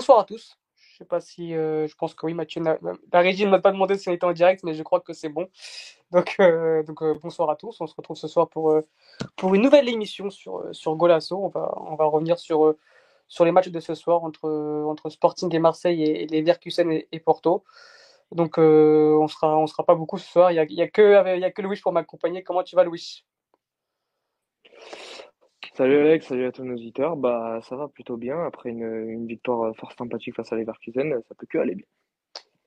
Bonsoir à tous. Je sais pas si, euh, je pense que oui, Mathieu, la régie ne m'a pas demandé si on était en direct, mais je crois que c'est bon. Donc, euh, donc euh, bonsoir à tous. On se retrouve ce soir pour, pour une nouvelle émission sur, sur Golasso. On va, on va revenir sur, sur les matchs de ce soir entre, entre Sporting et Marseille et, les Verkusen et, Porto. Donc, on sera, on sera pas beaucoup ce soir. Il n'y a, y a, y a que Louis pour m'accompagner. Comment tu vas, Louis? Salut Alex, salut à tous nos auditeurs. Bah, ça va plutôt bien. Après une, une victoire fort sympathique face à Leverkusen, ça peut que aller bien.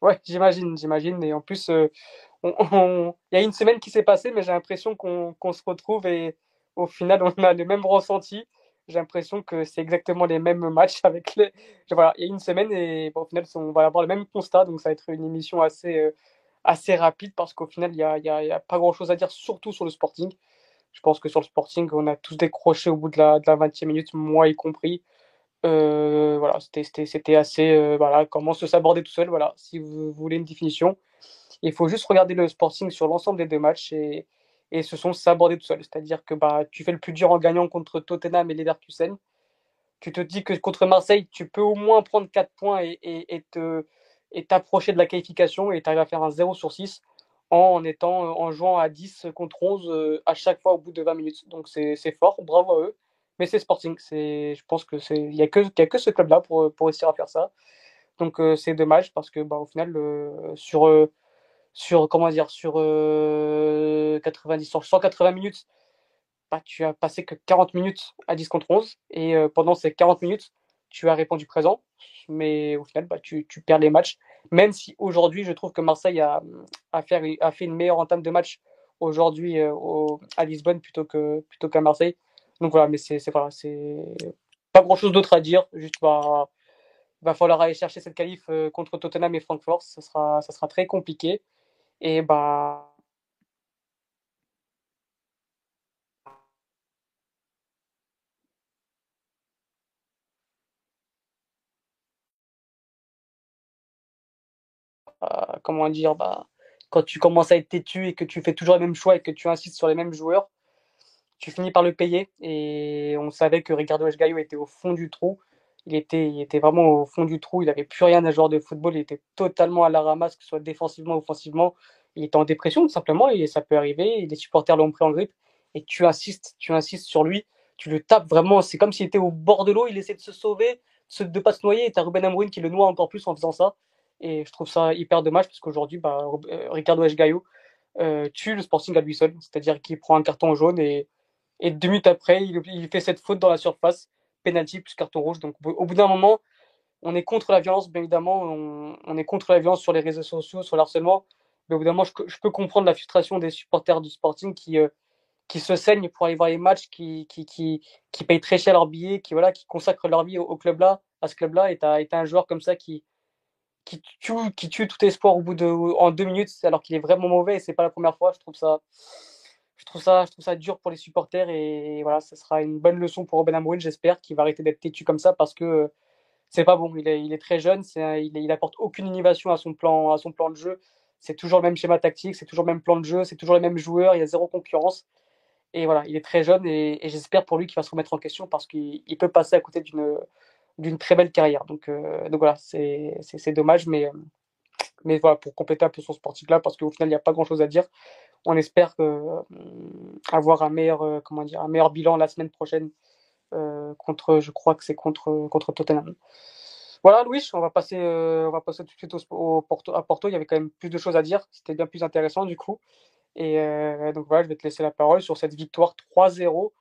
Ouais, j'imagine, j'imagine. Et en plus, euh, il y a une semaine qui s'est passée, mais j'ai l'impression qu'on se retrouve et au final, on a le même ressenti. J'ai l'impression que c'est exactement les mêmes matchs avec les. Voilà, il y a une semaine et au final, on va avoir le même constat. Donc, ça va être une émission assez, euh, assez rapide parce qu'au final, il n'y a, y a pas grand chose à dire, surtout sur le sporting. Je pense que sur le Sporting, on a tous décroché au bout de la, de la 20e minute, moi y compris. Euh, voilà, c'était assez. Euh, voilà, comment se s'aborder tout seul. Voilà, si vous voulez une définition, il faut juste regarder le Sporting sur l'ensemble des deux matchs et, et ce sont s'aborder tout seul. C'est-à-dire que bah, tu fais le plus dur en gagnant contre Tottenham et Leverkusen. Tu te dis que contre Marseille, tu peux au moins prendre 4 points et, et, et te et t'approcher de la qualification et tu arrives à faire un 0 sur 6 en étant en jouant à 10 contre 11 euh, à chaque fois au bout de 20 minutes. Donc c'est fort, bravo à eux. Mais c'est Sporting, je pense que c'est a que ce club là pour pour réussir à faire ça. Donc euh, c'est dommage parce que bah, final euh, sur sur comment dire sur 90 sur 180 minutes bah, tu as passé que 40 minutes à 10 contre 11 et pendant ces 40 minutes tu as répondu présent mais au final bah, tu, tu perds les matchs même si aujourd'hui, je trouve que Marseille a, a, fait, a fait une meilleure entame de match aujourd'hui euh, à Lisbonne plutôt que plutôt qu'à Marseille. Donc voilà, mais c'est voilà, pas grand chose d'autre à dire. Juste bah, va falloir aller chercher cette qualif euh, contre Tottenham et Francfort. Ça sera ça sera très compliqué. Et bah comment dire, bah, quand tu commences à être têtu et que tu fais toujours les mêmes choix et que tu insistes sur les mêmes joueurs, tu finis par le payer. Et on savait que Ricardo Esgaio était au fond du trou. Il était, il était vraiment au fond du trou. Il n'avait plus rien d'un joueur de football. Il était totalement à la ramasse, que ce soit défensivement ou offensivement. Il était en dépression, tout simplement, et ça peut arriver. Les supporters l'ont pris en grippe. Et tu insistes, tu insistes sur lui. Tu le tapes vraiment. C'est comme s'il était au bord de l'eau. Il essaie de se sauver, de ne pas se noyer. Et tu as Ruben Amorim qui le noie encore plus en faisant ça. Et je trouve ça hyper dommage parce qu'aujourd'hui, bah, euh, Ricardo H. euh, tue le Sporting à lui seul. C'est-à-dire qu'il prend un carton jaune et, et deux minutes après, il, fait cette faute dans la surface, penalty plus carton rouge. Donc au bout d'un moment, on est contre la violence, bien évidemment. On, est contre la violence sur les réseaux sociaux, sur l'harcèlement. Mais au bout d'un moment, je, peux comprendre la frustration des supporters du Sporting qui, euh, qui se saignent pour aller voir les matchs, qui, qui, qui, qui payent très cher leurs billets, qui, voilà, qui consacrent leur vie au, au club-là, à ce club-là. Et tu as, as, un joueur comme ça qui, qui tue, qui tue tout espoir au bout de en deux minutes alors qu'il est vraiment mauvais et c'est pas la première fois je trouve ça je trouve ça je trouve ça dur pour les supporters et voilà ça sera une bonne leçon pour Robin Amorim j'espère qu'il va arrêter d'être têtu comme ça parce que c'est pas bon. Il est, il est très jeune c'est il, il, apporte aucune innovation à son plan à son plan de jeu. C'est toujours le même schéma tactique c'est toujours le même plan de jeu c'est toujours les mêmes joueurs il y a zéro concurrence. Et voilà il est très jeune et j'espère pour lui qu'il va se remettre en question parce qu'il peut passer à côté d'une d'une très belle carrière. Donc, euh, donc voilà, c'est dommage, mais, mais voilà, pour compléter un peu son sportif là, parce qu'au final, il n'y a pas grand chose à dire. On espère euh, avoir un meilleur, euh, comment dire, un meilleur bilan la semaine prochaine contre, je crois que c'est contre, contre Tottenham. Voilà, Louis, on va passer, on va passer tout de suite au, Porto, à Porto. Il y avait quand même plus de choses à dire. C'était bien plus intéressant du coup. Et donc voilà, je vais te laisser la parole sur cette victoire 3-0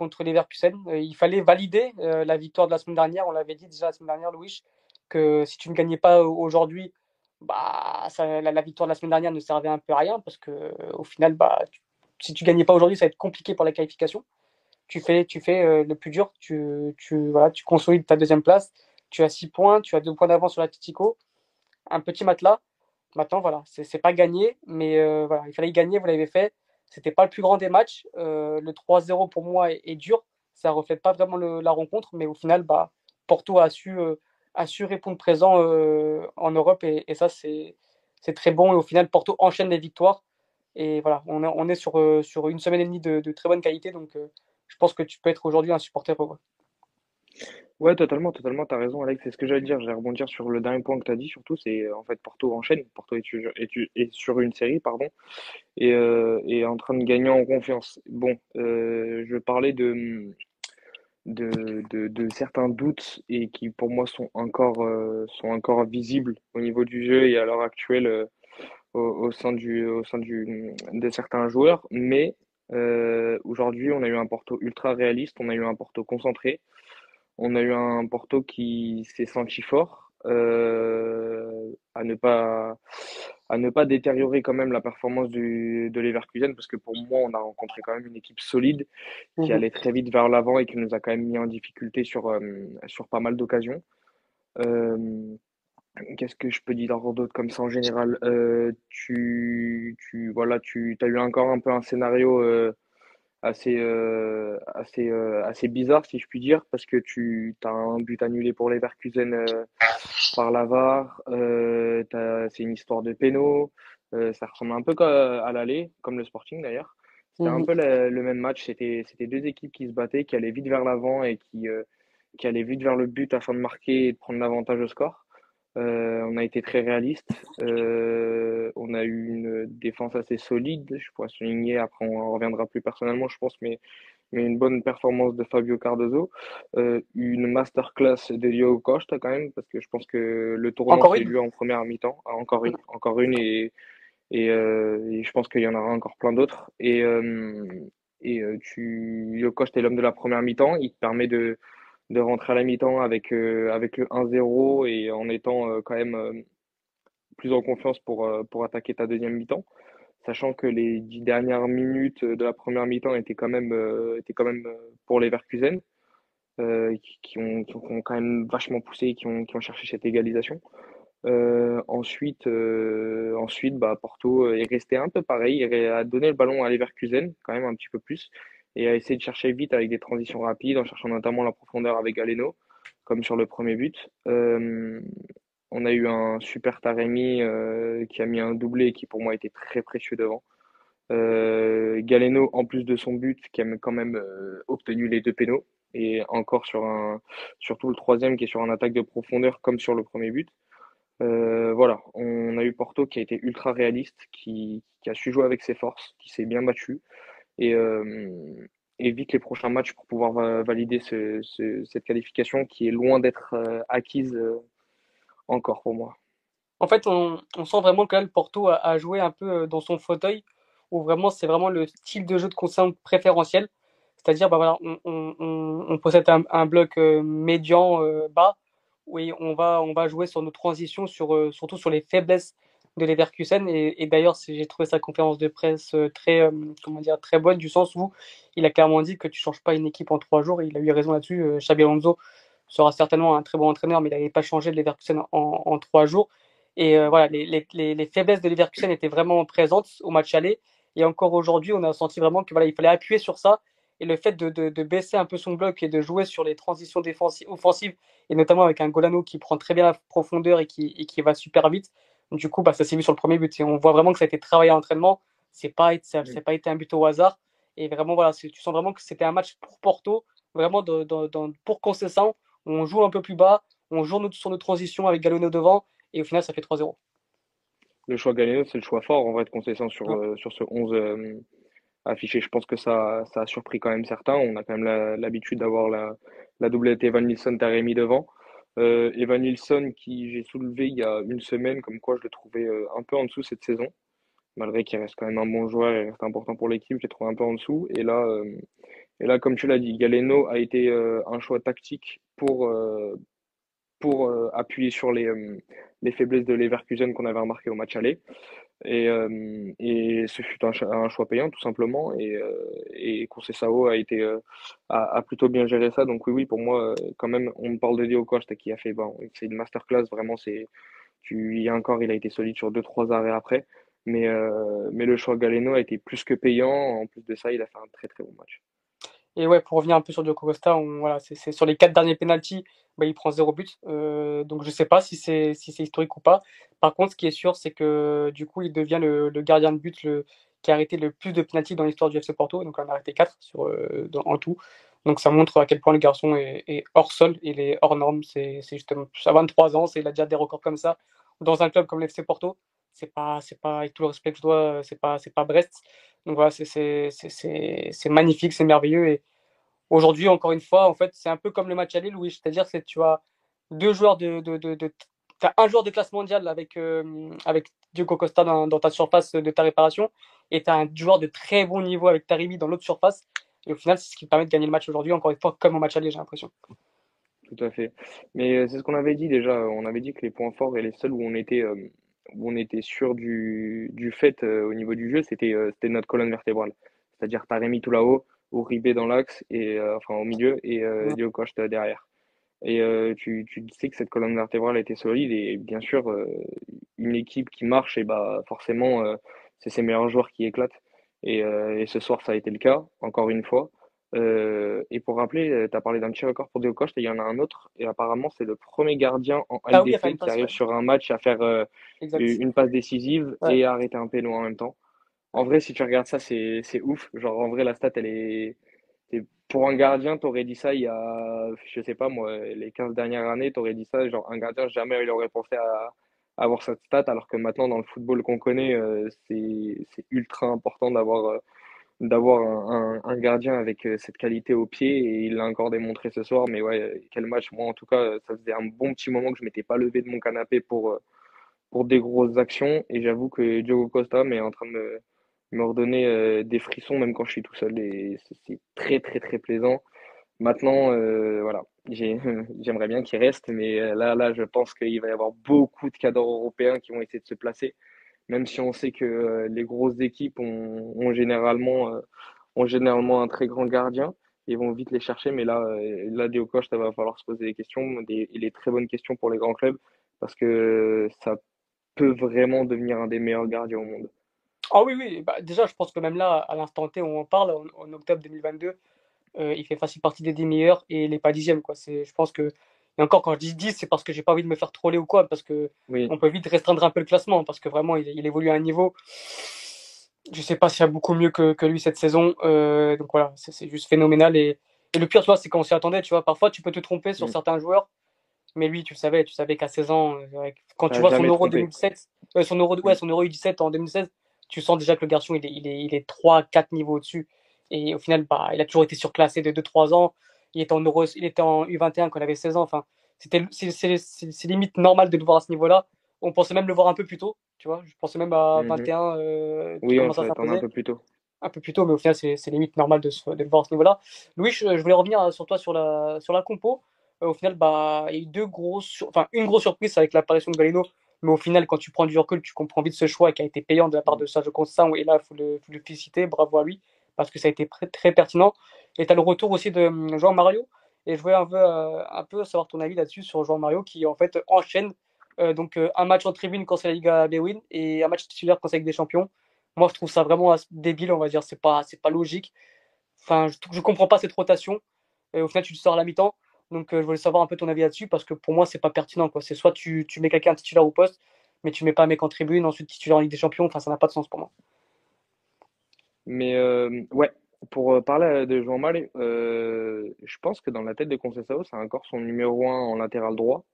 contre les Verkusen. Euh, il fallait valider euh, la victoire de la semaine dernière. On l'avait dit déjà la semaine dernière, Louis, que si tu ne gagnais pas aujourd'hui, bah, ça, la, victoire de la semaine dernière ne servait un peu à rien parce que au final, bah, si tu gagnais pas aujourd'hui, ça va être compliqué pour la qualification. Tu fais, tu fais euh, le plus dur, tu, tu, voilà, tu consolides ta deuxième place, tu as six points, tu as deux points d'avance sur l'Atletico, un petit matelas. Maintenant, voilà, c'est pas gagné, mais voilà, il fallait gagner, vous l'avez fait. C'était pas le plus grand des matchs. Euh, le 3-0 pour moi est, dur. Ça reflète pas vraiment la rencontre, mais au final, bah, Porto a su, euh, a su répondre présent euh, en Europe et, ça, c'est très bon. Et au final, Porto enchaîne les victoires. Et voilà, on est, sur, sur une semaine et demie de, de très bonne qualité. Donc, je pense que tu peux être aujourd'hui un supporter heureux. Ouais, totalement, totalement, t'as raison, Alex. C'est ce que j'allais dire. J'allais rebondir sur le dernier point que t'as dit, surtout, c'est euh, en fait Porto enchaîne. Porto est, sur- une série, pardon, et euh, est en train de gagner en confiance. Bon, euh, je parlais de, de, de, certains doutes et qui pour moi sont encore, euh, sont encore visibles au niveau du jeu et à l'heure actuelle au, au sein du, au sein du, de certains joueurs. Mais aujourd'hui, on a eu un Porto ultra réaliste, on a eu un Porto concentré. On a eu un Porto qui s'est senti fort, euh, à ne pas à ne pas détériorer quand même la performance du, de Leverkusen parce que pour moi on a rencontré quand même une équipe solide qui Mhm. allait très vite vers l'avant et qui nous a quand même mis en difficulté sur euh, sur pas mal d'occasions. Euh, qu'est-ce que je peux dire d'autre comme ça en général? Tu tu voilà tu as eu encore un peu un scénario assez, euh, assez, euh, assez bizarre, si je puis dire, parce que tu as un but annulé pour Leverkusen euh, par la VAR, euh, c'est une histoire de péno, ça ressemble un peu à l'aller, comme le Sporting d'ailleurs. C'était un Mhm. peu le, le même match, c'était, c'était deux équipes qui se battaient, qui allaient vite vers l'avant et qui, qui allaient vite vers le but afin de marquer et de prendre l'avantage au score. Euh, on a été très réaliste. Euh, on a eu une défense assez solide. Je pourrais souligner, après on en reviendra plus personnellement, je pense, mais, mais une bonne performance de Fabio Cardozo. Euh, une masterclass de Diogo Costa quand même, parce que je pense que le c'est une? lui en première mi-temps. Ah, encore une, encore une, et, et, et je pense qu'il y en aura encore plein d'autres. Et, et tu, Diogo Costa est l'homme de la première mi-temps. Il te permet de de rentrer à la mi-temps avec, euh, avec le 1-0 et en étant euh, quand même euh, plus en confiance pour, attaquer ta deuxième mi-temps. Sachant que les dix dernières minutes de la première mi-temps étaient quand même, étaient quand même pour les Verkusen, qui, ont, quand même vachement poussé et qui ont, qui ont cherché cette égalisation. Ensuite, ensuite bah, Porto est resté un peu pareil, il a donné le ballon à Leverkusen, quand même un petit peu plus, et a essayé de chercher vite avec des transitions rapides, en cherchant notamment la profondeur avec Galeno, comme sur le premier but. Euh, on a eu un super Taremi euh, qui a mis un doublé qui pour moi était très précieux devant. Euh, Galeno, en plus de son but, qui a quand même obtenu les deux pénaux, et encore sur un, surtout le troisième qui est sur un attaque de profondeur comme sur le premier but. Voilà, on a eu Porto qui a été ultra réaliste, qui a su jouer avec ses forces, qui s'est bien battu et euh, évite les prochains matchs pour pouvoir va- valider ce- ce- cette qualification qui est loin d'être euh, acquise euh, encore pour moi. En fait, on, sent vraiment que là, le Porto a, joué un peu euh, dans son fauteuil, où vraiment c'est vraiment le style de jeu de concerne préférentiel. C'est-à-dire, bah voilà, on, possède un, bloc euh, médian euh, bas, oui, on va, on va jouer sur nos transitions, sur, euh, surtout sur les faiblesses de Leverkusen. Et, d'ailleurs, j'ai trouvé sa conférence de presse euh, très, euh, comment dire, très bonne, du sens où il a clairement dit que tu changes pas une équipe en trois jours. Et il a eu raison là-dessus. Euh, Xabi Alonso sera certainement un très bon entraîneur, mais il n'avait pas changé de Leverkusen en, trois jours. Et euh, voilà, les, les, les, les faiblesses de Leverkusen étaient vraiment présentes au match aller. Et encore aujourd'hui, on a senti vraiment que voilà, il fallait appuyer sur ça. Et le fait de baisser un peu son bloc et de jouer sur les transitions défensives, offensives, et notamment avec un Golano qui prend très bien la profondeur et qui, et qui va super vite. Du coup, bah, ça s'est vu sur le premier but. Et on voit vraiment que ça a été travaillé à l'entraînement. C'est pas, ça n'a pas été un but au hasard. Et vraiment, voilà, tu sens vraiment que c'était un match pour Porto, vraiment de, de, de, pour Concessant. On joue un peu plus bas, on joue sur nos transitions avec Galeno devant, et au final, ça fait 3-0. Le choix Galeno, c'est le choix fort en vrai de Concession sur, Ouais. euh, sur ce 11 euh, affiché. Je pense que ça, ça a surpris quand même certains. On a quand même l'habitude d'avoir la, la doublette Evan Nilsson, Taremi devant. Euh, Evan Nilsson, qui j'ai soulevé il y a une semaine, comme quoi je le trouvais euh, un peu en dessous cette saison. Malgré qu'il reste quand même un bon joueur et reste important pour l'équipe, je l'ai trouvé un peu en dessous. Et là, euh, comme tu l'as dit, Galeno a été euh, un choix tactique pour, appuyer sur les, les faiblesses de Leverkusen qu'on avait remarqué au match aller. Et, euh, et ce fut un, choix payant tout simplement. Et, euh, Conceição a été euh, plutôt bien géré ça. Donc oui, oui, pour moi, quand même, on parle de Dio Costa qui a fait, bon, c'est une masterclass. Vraiment, c'est, tu, il y a encore, il a été solide sur deux trois arrêts après. Mais, euh, mais le choix Galeno a été plus que payant. En plus de ça, il a fait un très très bon match. Et ouais, pour revenir un peu sur Diogo Costa, voilà, c'est sur les quatre derniers pénalties, bah, il prend zéro but. Euh, donc je sais pas si c'est si c'est historique ou pas. Par contre, ce qui est sûr, c'est que du coup, il devient le, gardien de but qui a arrêté le plus de penalty dans l'histoire du FC Porto. Donc, on a arrêté 4 sur, dans, en tout. Donc, ça montre à quel point le garçon est, hors sol, il est hors norme. C'est justement à 23 ans, il a déjà des records comme ça. Dans un club comme l'FC Porto, c'est pas, c'est pas, avec tout le respect que je dois, c'est pas, c'est pas Brest. Donc voilà, c'est magnifique, c'est merveilleux. Et aujourd'hui, encore une fois, en fait, c'est un peu comme le match à Lille, oui, c'est-à-dire que tu as deux joueurs de, de, de, as un joueur de classe mondiale avec, euh, avec Diogo Costa dans, ta surface de ta réparation, et tu as un joueur de très bon niveau avec Tarimi dans l'autre surface. Et au final, c'est ce qui permet de gagner le match aujourd'hui, encore une fois, comme au match aller, j'ai l'impression. Tout à fait. Mais euh, c'est ce qu'on avait dit déjà. On avait dit que les points forts et les seuls où on était, euh, où on était sûr du, du fait au niveau du jeu, c'était c'était notre colonne vertébrale. C'est-à-dire Taremi tout là-haut, Uribe dans l'axe, et enfin au milieu, et Diogo Costa derrière. Et euh, tu, tu, sais que cette colonne vertébrale était solide et bien sûr, euh, une équipe qui marche, et bah forcément, euh, c'est ses meilleurs joueurs qui éclatent. Et, et, ce soir, ça a été le cas, encore une fois. Et pour rappeler, tu as parlé d'un petit record pour Diogo Costa, il y en a un autre, et apparemment, c'est le premier gardien en ah LDC qui arrive sur un match à faire une passe décisive et à arrêter un péno en même temps. En vrai, si tu regardes ça, c'est ouf. Genre, en vrai, la stat, elle est pour un gardien, tu aurais dit ça il y a, je sais pas moi, les 15 dernières années, tu aurais dit ça, genre un gardien, jamais il aurait pensé à, avoir cette stat, alors que maintenant, dans le football qu'on connaît, euh, c'est ultra important d'avoir euh, d'avoir un, gardien avec euh, cette qualité au pied, et il l'a encore démontré ce soir, mais ouais, quel match, moi en tout cas, ça faisait un bon petit moment que je m'étais pas levé de mon canapé pour, pour des grosses actions, et j'avoue que Diogo Costa est en train de me redonner euh, des frissons même quand je suis tout seul. Et c'est très très très plaisant. Maintenant, euh, voilà, j'aimerais bien qu'il reste, mais euh, là, là, je pense qu'il va y avoir beaucoup de cadres européens qui vont essayer de se placer, même si on sait que les grosses équipes ont, ont généralement, un très grand gardien et vont vite les chercher. Mais là, là, Diokoch, ça va falloir se poser des questions, des, les très bonnes questions pour les grands clubs, parce que ça peut vraiment devenir un des meilleurs gardiens au monde. Ah oui, oui, bah, déjà, je pense que même là, à l'instant T où on parle, en, octobre 2022, euh, il fait facile partie des 10 meilleurs et il n'est pas dixième. Je pense que, et encore quand je dis 10, c'est parce que j'ai pas envie de me faire troller ou quoi, parce que on peut vite restreindre un peu le classement, parce que vraiment, il, évolue à un niveau. Je sais pas s'il y a beaucoup mieux que, que lui cette saison. Euh, donc voilà, c'est juste phénoménal. Et, et le pire, tu vois, c'est qu'on s'y attendait. Tu vois, parfois, tu peux te tromper sur certains joueurs, mais lui, tu savais, tu savais qu'à 16 ans, euh, quand tu vois son Euro 2007, son Euro, ouais, son Euro U17 en 2016, tu sens déjà que le garçon, il est, il est, il est 3-4 niveaux au-dessus. Et au final, bah, il a toujours été surclassé de 2-3 ans. Il était en, Euro, il était en U21 quand il avait 16 ans. Enfin, c'était, c'est, limite normal de le voir à ce niveau-là. On pensait même le voir un peu plus tôt, tu vois. Je pensais même à 21. Mhm. Euh, oui, on un peu plus tôt. Un peu plus tôt, mais au final, c'est, limite normal de, de, le voir à ce niveau-là. Louis, je, voulais revenir sur toi sur la, sur la compo. Euh, au final, bah, il y a eu deux grosses, enfin, une grosse surprise avec l'apparition de Galeno mais au final, quand tu prends du recul, tu comprends vite ce choix qui a été payant de la part de Sergio Constant. Et là, il faut le, faut le, féliciter, bravo à lui, parce que ça a été très, pertinent. Et tu as le retour aussi de hum, João Mario. Et je voulais un peu, euh, un peu savoir ton avis là-dessus sur João Mario qui en fait enchaîne euh, donc euh, un match en tribune quand c'est la Liga Bewin et un match titulaire quand c'est avec des champions. Moi, je trouve ça vraiment débile, on va dire. C'est pas, pas logique. Enfin, je, je comprends pas cette rotation. Et au final, tu te sors à la mi-temps. Donc, je voulais savoir un peu ton avis là-dessus parce que pour moi, c'est pas pertinent. C'est soit tu, tu mets quelqu'un titulaire au poste, mais tu mets pas un mec en tribune, ensuite titulaire en Ligue des Champions. Enfin, ça n'a pas de sens pour moi. Mais euh, ouais, pour euh, parler de Jean Mal, je pense que dans la tête de Conceição, c'est encore son numéro 1 en latéral droit.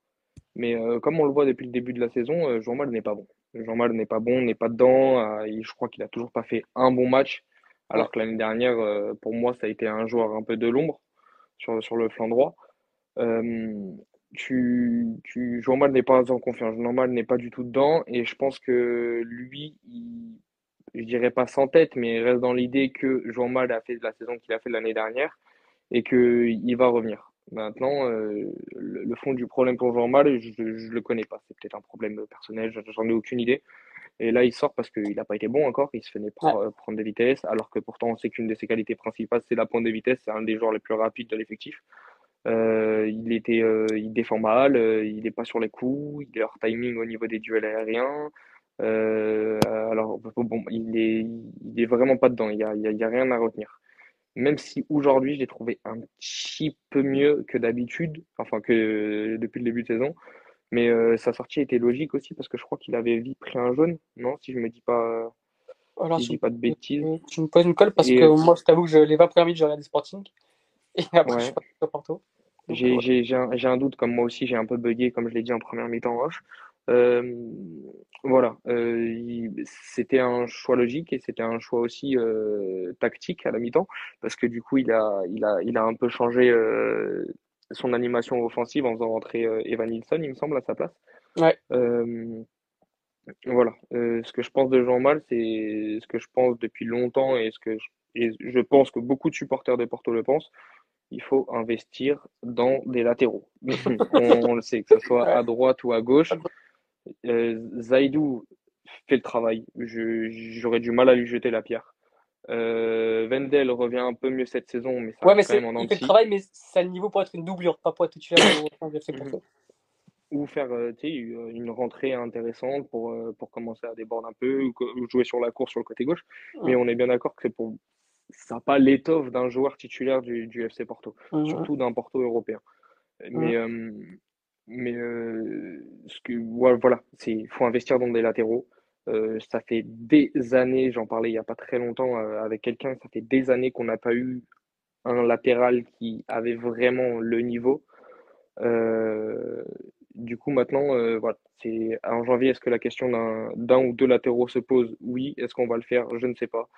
Mais comme on le voit depuis le début de la saison, Jean Mal n'est pas bon. Jean Mal n'est pas bon, n'est pas dedans. je crois qu'il a toujours pas fait un bon match. Alors que l'année dernière, pour moi, ça a été un joueur un peu de l'ombre sur, sur le flanc droit. Euh, tu, tu, Jean Mal n'est pas en confiance. Jean Mal n'est pas du tout dedans. Et je pense que lui, il, je dirais pas sans tête, mais il reste dans l'idée que Jean Mal a fait la saison qu'il a fait l'année dernière et qu'il va revenir. Maintenant, euh, le, fond du problème pour Jean Mal, je ne le connais pas. C'est peut-être un problème personnel, j'en ai aucune idée. Et là, il sort parce qu'il n'a pas été bon encore. Il se fait prendre des vitesses, alors que pourtant, on sait qu'une de ses qualités principales, c'est la pointe de vitesse. C'est un des joueurs les plus rapides de l'effectif. Euh, il était, euh, il défend mal, il n'est pas sur les coups, il est hors timing au niveau des duels aériens. Bon, il est, il est vraiment pas dedans. Il y a, y a, rien à retenir. Même si aujourd'hui je l'ai trouvé un petit peu mieux que d'habitude, enfin que depuis le début de saison. Mais sa sortie était logique aussi parce que je crois qu'il avait vite pris un jaune, non? Si je me dis pas, Alors, si je dis pas de bêtises. Tu me poses une colle parce que moi, je t'avoue que je, les 20 premières minutes, j'ai regardé Sporting. Et après, je suis pas Porto. J'ai un, un, doute, comme moi aussi, j'ai un peu bugué, comme je l'ai dit en première mi-temps off. Euh, voilà, euh, c'était un choix logique et c'était un choix aussi euh, tactique à la mi-temps parce que du coup il a, il a, il a un peu changé son animation offensive en faisant rentrer Evan Nilsson, il me semble, à sa place. Ouais. voilà, ce que je pense de Jean Mal, c'est ce que je pense depuis longtemps et ce que je, et je pense que beaucoup de supporters de Porto le pensent il faut investir dans des latéraux. on, le sait, que ce soit à droite ou à gauche. Euh, Zaidou fait le travail. J'aurais du mal à lui jeter la pierre. Euh, Vendel revient un peu mieux cette saison, mais ça ouais, mais quand même en Il fait le travail, mais c'est le niveau pour être une doublure, pas pour être titulaire. Mhm. ou faire euh, une rentrée intéressante pour, pour commencer à déborder un peu, ou, jouer sur la course sur le côté gauche. Mais on est bien d'accord que c'est pour ça n'a pas l'étoffe d'un joueur titulaire du, du FC Porto, surtout d'un Porto européen. Mais, mais euh, ce que, voilà, il faut investir dans des latéraux. Euh, ça fait des années, j'en parlais il n'y a pas très longtemps euh, avec quelqu'un, ça fait des années qu'on n'a pas eu un latéral qui avait vraiment le niveau. du coup, maintenant, voilà, c'est en janvier, est-ce que la question d'un ou deux latéraux se pose? Oui. Est-ce qu'on va le faire? Je ne sais pas.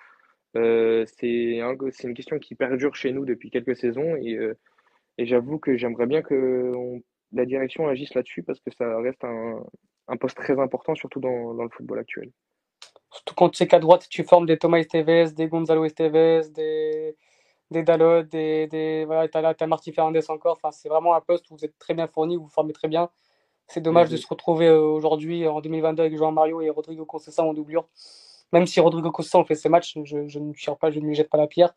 c'est un, une question qui perdure chez nous depuis quelques saisons et, et j'avoue que j'aimerais bien qu'on la direction agisse là-dessus parce que ça reste un, un poste très important, surtout dans, dans, le football actuel. Surtout quand tu sais qu'à droite, tu formes des Thomas Esteves, des Gonzalo Esteves, des, des Dalot, des, des voilà, tu as, as, Marty Fernandez encore. Enfin, c'est vraiment un poste où vous êtes très bien fourni, vous vous formez très bien. C'est dommage de se retrouver euh, aujourd'hui, en 2022, avec Jean Mario et Rodrigo Concessa en doublure. Même si Rodrigo Concessa on fait ses matchs, je, je ne tire pas, je ne lui jette pas la pierre.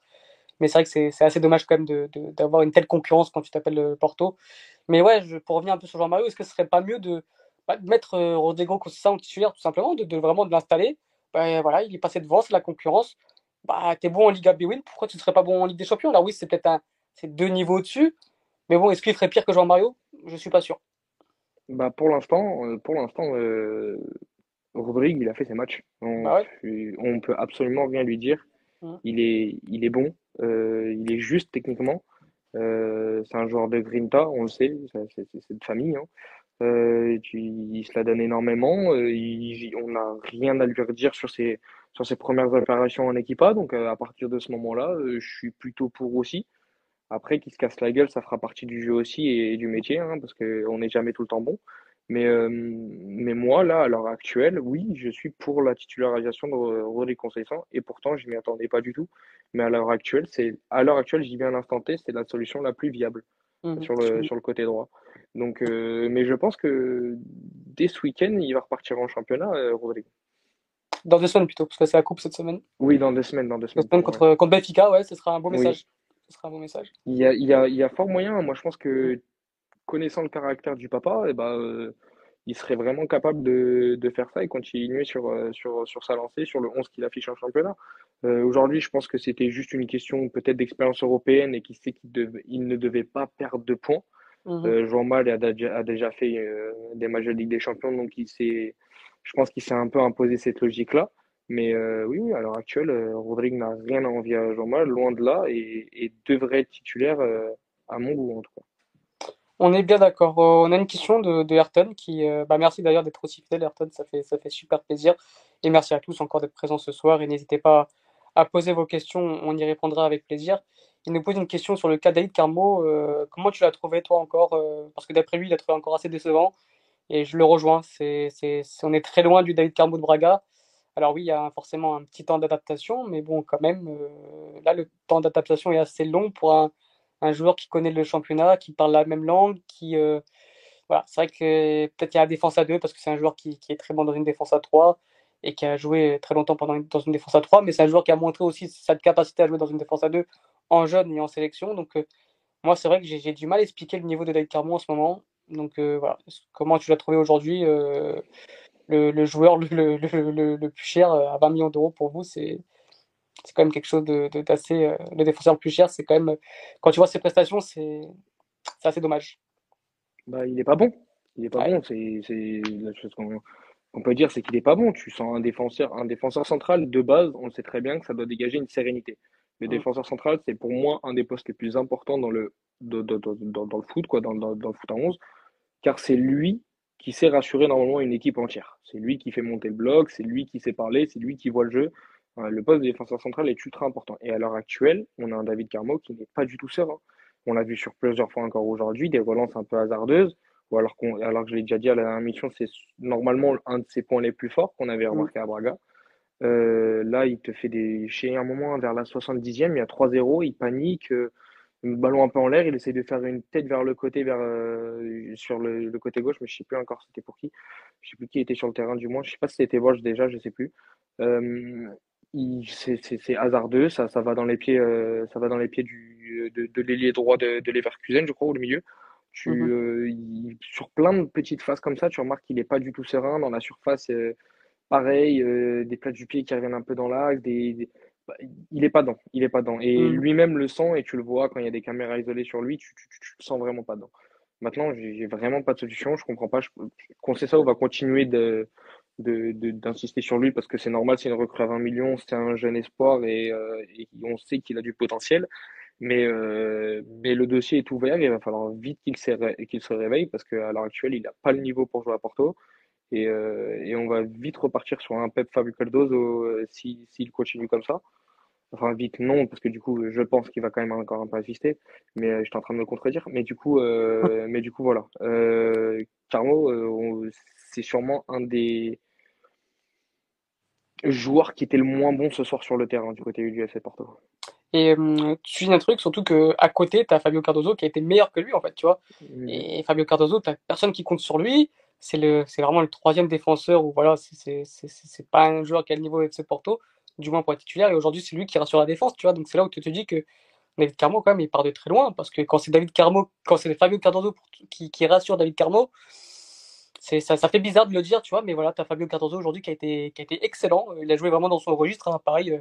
Mais c'est vrai que c'est assez dommage quand même d'avoir une telle concurrence quand tu t'appelles euh, Porto. Mais ouais, je, pour revenir un peu sur Jean-Mario, est-ce que ce serait pas mieux de, bah, mettre euh, Rodrigo ça en titulaire tout simplement, de, vraiment de l'installer? Bah, voilà, Il est passé devant, c'est la concurrence. Bah, es bon en Liga B-Win, pourquoi tu ne serais pas bon en Ligue des Champions? Alors oui, c'est peut-être un, deux niveaux au-dessus. Mais bon, est-ce qu'il ferait pire que Jean-Mario Je suis pas sûr. Bah pour l'instant, euh, pour l'instant, Rodrigue, il a fait ses matchs. On, bah on peut absolument rien lui dire. Mmh. Il est, il est bon. Euh, il est juste techniquement. Euh, c'est un joueur de Grinta, on le sait, c'est de famille. Hein. Euh, il se la donne énormément. on n'a rien à lui redire sur ses, premières opérations en équipa. Donc à partir de ce moment-là, je suis plutôt pour aussi. Après, qu'il se casse la gueule, ça fera partie du jeu aussi et, du métier, hein, parce qu'on n'est jamais tout le temps bon. Mais, euh, mais moi, là, à l'heure actuelle, oui, je suis pour la titularisation de Rodrigue Conceição et pourtant, je m'y attendais pas du tout. Mais à l'heure actuelle, c'est à l'heure actuelle, j'y viens à l'instant T, c'est la solution la plus viable mmh. sur, le, sur le côté droit. Donc, euh, mais je pense que dès ce week-end, il va repartir en championnat, euh, Rodrigue. Dans deux semaines plutôt, parce que c'est la coupe cette semaine. Oui, dans deux semaines. Dans deux semaines, contre, contre Benfica, ouais, ce sera un beau message. Ce sera un beau message. Il y a, il y a, il y a fort moyen. Moi, je pense que connaissant le caractère du papa, et eh ben, euh, il serait vraiment capable de, de, faire ça et continuer sur, euh, sur, sur sa lancée, sur le 11 qu'il affiche en championnat. Euh, Aujourd'hui, je pense que c'était juste une question peut-être d'expérience européenne et qu'il sait qu'il il ne devait pas perdre de points. Mmh. Euh, Jean Mal a, a, déjà fait euh, des matchs de Ligue des Champions, donc il je pense qu'il s'est un peu imposé cette logique-là. Mais oui, oui, à l'heure actuelle, Rodrigue n'a rien à envier à Jean Mal, loin de là, et, et devrait être titulaire à mon goût en tout cas. On est bien d'accord. Euh, on a une question de, de Ayrton qui. Euh, bah, merci d'ailleurs d'être aussi fidèle, Ayrton, ça fait, ça fait super plaisir. Et merci à tous encore d'être présents ce soir. Et n'hésitez pas à poser vos questions, on y répondra avec plaisir. Il nous pose une question sur le cas d'Aïd Carmo. Euh, comment tu l'as trouvé, toi, encore Parce que d'après lui, il l'a trouvé encore assez décevant. Et je le rejoins. C'est, on est très loin du David Carmo de Braga. Alors oui, il y a forcément un petit temps d'adaptation, mais bon, quand même, là, le temps d'adaptation est assez long pour un, un joueur qui connaît le championnat, qui parle la même langue, qui euh, voilà, c'est vrai que peut-être il y a la défense à deux parce que c'est un joueur qui, est très bon dans une défense à 3 et qui a joué très longtemps pendant dans une défense à 3, mais c'est un joueur qui a montré aussi sa capacité à jouer dans une défense à 2 en jeune et en sélection. Donc euh, moi c'est vrai que j'ai du mal à expliquer le niveau de David Carmon en ce moment. Donc euh, voilà, comment tu l'as trouvé aujourd'hui le, joueur le, plus cher à 20 millions d'euros pour vous, c'est c'est quand même quelque chose d'assez. De, euh, le défenseur le plus cher, c'est quand même. Quand tu vois ses prestations, c'est assez dommage. Bah, il n'est pas bon. Il n'est pas bon. C'est la chose qu'on. on peut dire, c'est qu'il n'est pas bon. Tu sens un défenseur, un défenseur central de base, on sait très bien que ça doit dégager une sérénité. Le défenseur central, c'est pour moi un des postes les plus importants dans le, dans, le foot, quoi, dans, dans, le foot à 11, car c'est lui qui sait rassurer normalement une équipe entière. C'est lui qui fait monter le bloc, c'est lui qui sait parler, c'est lui qui voit le jeu. Le poste de défenseur central est ultra important. Et à l'heure actuelle, on a un David Carmo qui n'est pas du tout serein. On l'a vu sur plusieurs fois encore aujourd'hui, des relances un peu hasardeuses, ou alors, qu'on, alors que je l'ai déjà dit à la dernière mission, c'est normalement un de ses points les plus forts qu'on avait remarqué à Braga. Euh, là, il te fait des. Chez un moment, vers la 70e, il y a 3-0, il panique, euh, le ballon un peu en l'air, il essaie de faire une tête vers le côté, vers, euh, sur le, côté gauche, mais je ne sais plus encore c'était pour qui. Je ne sais plus qui était sur le terrain, du moins. Je ne sais pas si c'était Bosch déjà, je ne sais plus. C'est, hasardeux, ça, ça va dans les pieds, ça va dans les pieds du, de, de l'ailier droit de, de Leverkusen, je crois, ou le milieu. Tu, mmh euh, sur plein de petites phases comme ça, tu remarques qu'il n'est pas du tout serein. Dans la surface, euh, pareil, euh, des plats du pied qui reviennent un peu dans l'axe. Des, bah, il n'est pas dedans. Il est pas dedans. Et mmh. lui-même le sent et tu le vois quand il y a des caméras isolées sur lui, tu, tu, le sens vraiment pas dedans. Maintenant, j'ai vraiment pas de solution. Je comprends pas. Je, qu'on sait ça, on va continuer de, d'insister sur lui parce que c'est normal, c'est une recrue à 20 millions, c'est un jeune espoir et, et on sait qu'il a du potentiel. Mais, euh, mais le dossier est ouvert, il va falloir vite qu'il se, qu'il se réveille parce qu'à l'heure actuelle, il n'a pas le niveau pour jouer à Porto. Et, euh, et, on va vite repartir sur un Pep Fabio Cardozo euh, s'il si, continue comme ça. Enfin, vite, non, parce que du coup, je pense qu'il va quand même encore un peu assister. Mais je suis en train de me contredire. Mais du coup, mais du coup voilà. Carmo, c'est sûrement un des joueurs qui était le moins bon ce soir sur le terrain du côté du FC Porto. Et euh, tu dis un truc, surtout que à côté, tu as Fabio Cardozo qui a été meilleur que lui, en fait, tu vois. Mmh. Et Fabio Cardozo, tu personne qui compte sur lui. C'est vraiment le troisième défenseur où voilà, c'est pas un joueur qui a le niveau ce Porto, du moins pour être titulaire. Et aujourd'hui, c'est lui qui rassure la défense, tu vois. Donc c'est là où tu te dis que David Carmo, quand même, il part de très loin. Parce que quand c'est David Carmo, quand c'est Fabio Cardozo qui, qui, rassure David Carmo, ça, ça fait bizarre de le dire, tu vois. Mais voilà, tu as Fabio Cardozo aujourd'hui qui, a été, qui a été excellent. Il a joué vraiment dans son registre. Hein, pareil, euh,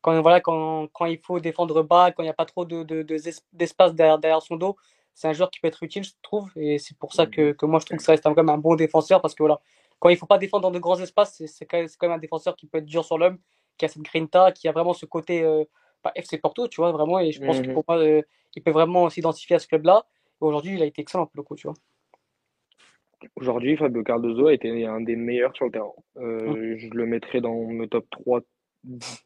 quand, voilà, quand, quand il faut défendre bas, quand il n'y a pas trop de, de, d'espace derrière, derrière son dos, c'est un joueur qui peut être utile, je trouve. Et c'est pour ça que, que moi, je trouve que ça reste quand même un bon défenseur parce que voilà, quand il ne faut pas défendre dans de grands espaces, c'est, quand, même, un défenseur qui peut être dur sur l'homme, qui a cette grinta, qui a vraiment ce côté euh, bah, FC Porto, tu vois, vraiment. Et je pense qu'il euh, peut vraiment s'identifier à ce club-là. Aujourd'hui, il a été excellent pour le coup, tu vois. Aujourd'hui, Fabio Cardozo a été un des meilleurs sur le terrain. Euh, mmh. Je le mettrais dans le top 3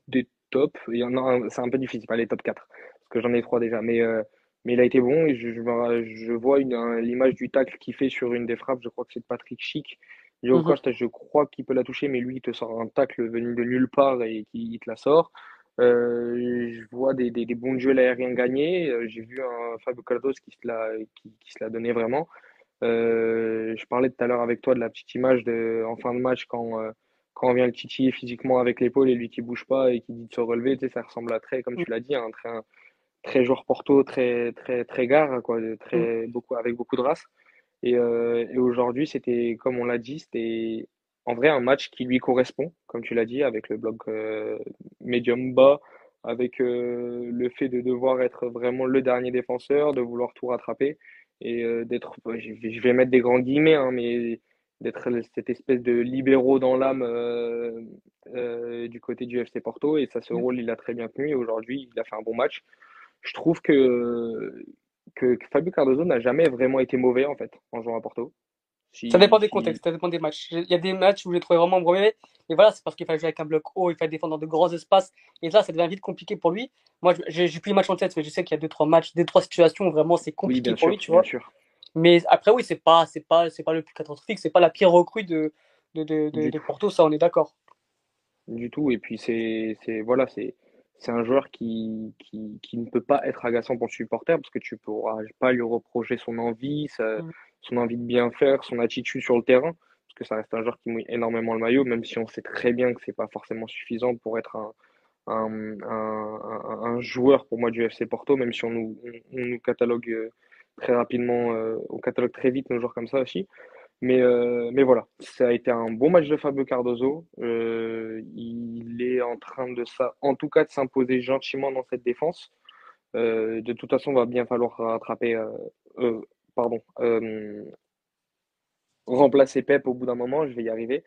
des top. Il y en a c'est un peu difficile, pas les top 4, parce que j'en ai trois déjà. Mais, euh, mais il a été bon et je, je, vois l'image du tacle qu'il fait sur une des frappes. Je crois que c'est de Patrick Chic. Joe mhm. je crois qu'il peut la toucher, mais lui, il te sort un tacle venu de nulle part et qui te la sort. Euh, je vois des, des, des, bons jeux aériens gagnés. J'ai vu un Fabio Cardos qui se l'a qui, qui se l'a donné vraiment. Je parlais tout à l'heure avec toi de la petite image de, en fin de match quand quand on vient le titiller physiquement avec l'épaule et lui qui bouge pas et qui dit de se relever, tu sais, ça ressemble à très, comme tu l'as dit, un très, très joueur Porto, très, très, très gare, quoi, très, mm. beaucoup, avec beaucoup de race. Et, euh, et aujourd'hui, c'était, comme on l'a dit, c'était en vrai un match qui lui correspond, comme tu l'as dit, avec le bloc euh, médium bas, avec euh, le fait de devoir être vraiment le dernier défenseur, de vouloir tout rattraper et d'être, je vais mettre des grands guillemets, hein, mais d'être cette espèce de libéraux dans l'âme euh, euh, du côté du FC Porto. Et ça, ce rôle, il a très bien tenu. Et aujourd'hui, il a fait un bon match. Je trouve que, que, Fabio Cardozo n'a jamais vraiment été mauvais, en fait, en jouant à Porto. Ça dépend des contextes, ça dépend des matchs. Il y a des matchs où je l'ai trouvé vraiment mauvais. Et voilà, c'est parce qu'il fallait jouer avec un bloc haut, il fallait défendre dans de grands espaces. Et là, ça devient vite compliqué pour lui. Moi, j'ai plus les matchs en tête, mais je sais qu'il y a deux, trois matchs, deux, trois situations où vraiment c'est compliqué pour lui, tu vois. Sûr. Mais après, oui, c'est pas, c'est pas, c'est pas le plus catastrophique, c'est pas la pire recrue de, de, de, de, Porto, ça, on est d'accord. Du tout. Et puis, c'est, c'est, voilà, c'est, c'est un joueur qui, qui, qui, ne peut pas être agaçant pour le supporter parce que tu pourras pas lui reprocher son envie, mm. son envie de bien faire, son attitude sur le terrain. Parce que ça reste un joueur qui mouille énormément le maillot, même si on sait très bien que c'est pas forcément suffisant pour être un, un, un, un, joueur pour moi du FC Porto, même si on nous, on nous catalogue euh, très rapidement euh, au catalogue très vite nos joueurs comme ça aussi. Mais, euh, mais voilà, ça a été un bon match de Fabio Cardozo. Euh, il est en train de ça, en tout cas, de s'imposer gentiment dans cette défense. de toute façon, il va bien falloir rattraper, pardon, remplacer Pep au bout d'un moment. Je vais y arriver.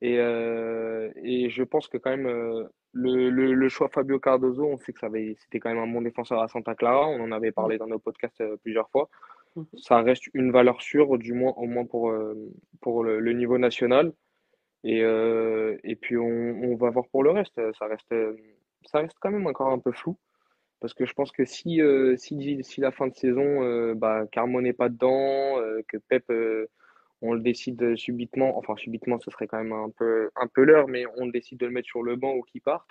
Et, euh, et je pense que quand même, euh, le, le, le choix Fabio Cardozo, on sait que ça c'était quand même un bon défenseur à Santa Clara. On en avait parlé dans nos podcasts euh, plusieurs fois. Mhm. Ça reste une valeur sûre, du moins, au moins pour, euh, pour le, niveau national. Et, euh, et puis, on, va voir pour le reste. Ça reste, euh, ça reste quand même encore un peu flou. Parce que je pense que si, si, si la fin de saison, euh, bah, Carmo n'est pas dedans, que Pep, on le décide subitement, enfin subitement, ce serait quand même un peu, un peu l'heure, mais on décide de le mettre sur le banc ou qu'il parte,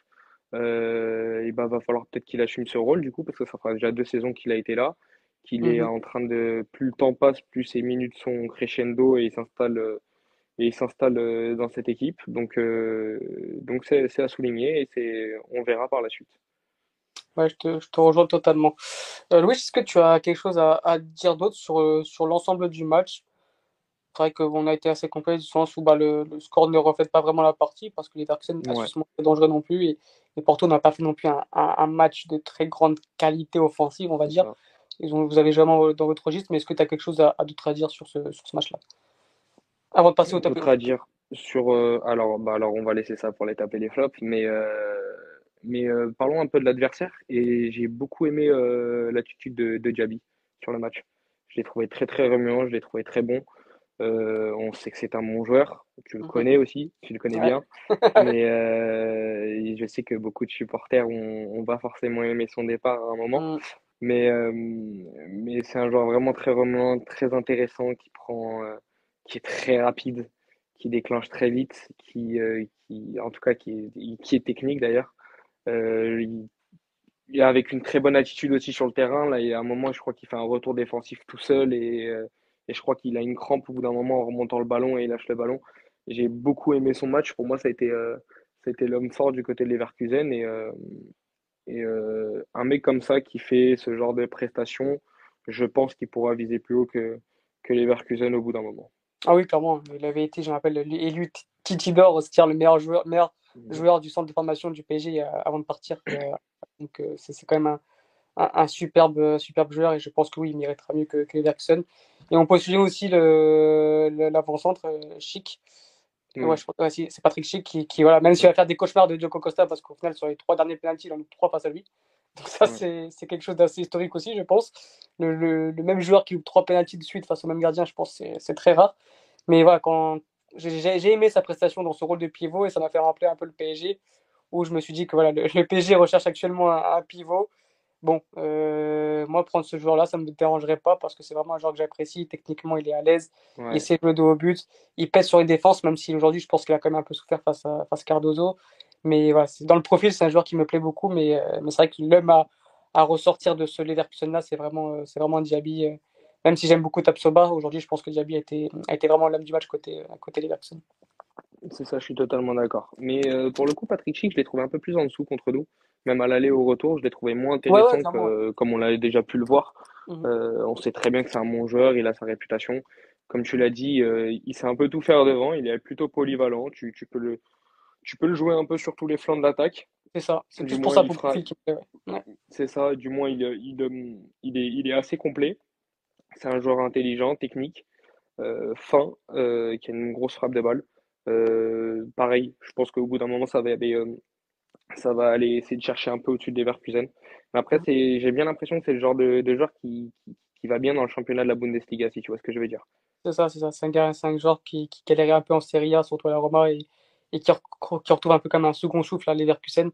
et bah, va falloir peut-être qu'il assume ce rôle du coup, parce que ça fera déjà deux saisons qu'il a été là, qu'il est Mhm. en train de, plus le temps passe, plus ses minutes sont crescendo et il s'installe, euh, et il s'installe euh, dans cette équipe. Donc, euh, donc c'est, c'est à souligner et c'est, on verra par la suite. Ouais, je te, je te rejoins totalement. Euh, Louis, est-ce que tu as quelque chose à, à dire d'autre sur, sur l'ensemble du match? C'est vrai qu'on a été assez complet du sens où bah, le, le score ne reflète pas vraiment la partie parce que les Leverkusen n'a pas Ouais, été dangereux non plus et, et Porto n'a pas fait non plus un, un- un match de très grande qualité offensive, on va dire. ça. Ils ont, vous avez jamais dans votre registre, mais est-ce que tu as quelque chose à, à d'autre à dire sur ce, sur ce match-là? Avant de passer au top et D'autres à dire sur. euh, alors, bah, alors, on va laisser ça pour les taper les flops, mais, euh, mais euh, parlons un peu de l'adversaire. Et j'ai beaucoup aimé l'attitude de, de Diaby sur le match. Je l'ai trouvé très très remuant, je l'ai trouvé très bon. Euh, on sait que c'est un bon joueur, tu le Mhm. connais aussi, tu le connais Ouais. bien, mais euh, je sais que beaucoup de supporters ont, ont pas forcément aimé son départ à un moment. Mm. Mais, euh, mais c'est un joueur vraiment très remuant, très intéressant, qui prend, euh, qui est très rapide, qui déclenche très vite, qui, euh, qui en tout cas, qui est, qui est technique d'ailleurs. Il, avec une très bonne attitude aussi sur le terrain. Là, il y a un moment, je crois qu'il fait un retour défensif tout seul et, et je crois qu'il a une crampe au bout d'un moment en remontant le ballon et il lâche le ballon. J'ai beaucoup aimé son match. Pour moi, ça a été, été l'homme fort du côté de Leverkusen et, et euh, un mec comme ça qui fait ce genre de prestations, je pense qu'il pourra viser plus haut que, que Leverkusen au bout d'un moment. Ah oui, clairement. Il avait été, je me rappelle, élu Titi d'Or, c'est-à-dire le meilleur joueur, meilleur joueur du centre de formation du PSG euh, avant de partir. Euh, donc euh, c'est quand même un, un, un superbe, superbe joueur et je pense que oui, il méritera mieux que, que Leverkusen. Et on peut souligner aussi l'avant-centre Chic. Ouais, Ouais, je pense- c'est Patrick Chic qui, qui, voilà, même s'il va faire des cauchemars de Diogo Costa parce qu'au final, sur les trois derniers penalties, il en a trois face à lui. Donc ça, ouais, c'est quelque chose d'assez historique aussi, je pense. Le, le, le même joueur qui loupe trois penalties de suite face au même gardien, je pense que c'est très rare. Mais voilà, quand j'ai aimé sa prestation dans ce rôle de pivot et ça m'a fait rappeler un peu le PSG, où je me suis dit que voilà, le, le PSG recherche actuellement un, un pivot. Bon, euh, moi, prendre ce joueur-là, ça ne me dérangerait pas parce que c'est vraiment un joueur que j'apprécie. Techniquement, il est à l'aise, il sait jouer de haut but, il pèse sur les défenses, même si aujourd'hui, je pense qu'il a quand même un peu souffert face à, face à Cardozo. Mais voilà, dans le profil, c'est un joueur qui me plaît beaucoup, mais, euh, mais c'est vrai que l'homme à, à ressortir de ce Leverkusen-là, c'est vraiment, euh, c'est vraiment Diaby. euh, même si j'aime beaucoup Tapsoba, aujourd'hui, je pense que Diaby a été, a été vraiment l'homme du match côté, euh, côté Leverkusen. C'est ça, je suis totalement d'accord. Mais pour le coup, Patrick Schick, je l'ai trouvé un peu plus en dessous contre nous. Même à l'aller au retour, je l'ai trouvé moins ouais, intéressant ouais. que comme on l'avait déjà pu le voir. Mhm. Euh, on sait très bien que c'est un bon joueur, il a sa réputation. Comme tu l'as dit, euh, il sait un peu tout faire devant, il est plutôt polyvalent. Tu, tu peux le, tu peux le jouer un peu sur tous les flancs de l'attaque. C'est ça. C'est plus pour ça, pour fera. Ouais. C'est ça, du moins, il, il, il, il est, il est assez complet. C'est un joueur intelligent, technique, euh, fin, qui a une grosse frappe de balle. Pareil, je pense qu'au bout d'un moment, ça va aller, euh, ça va aller essayer de chercher un peu au-dessus des Leverkusen. Mais après, c'est, j'ai bien l'impression que c'est le genre de, de joueur qui, qui, qui va bien dans le championnat de la Bundesliga, si tu vois ce que je veux dire. C'est ça, c'est ça. C'est un gars, c'est un joueur qui, qui galérait un peu en Serie A, surtout à la Roma, et, et qui, re- qui retrouve un peu comme un second souffle à Leverkusen.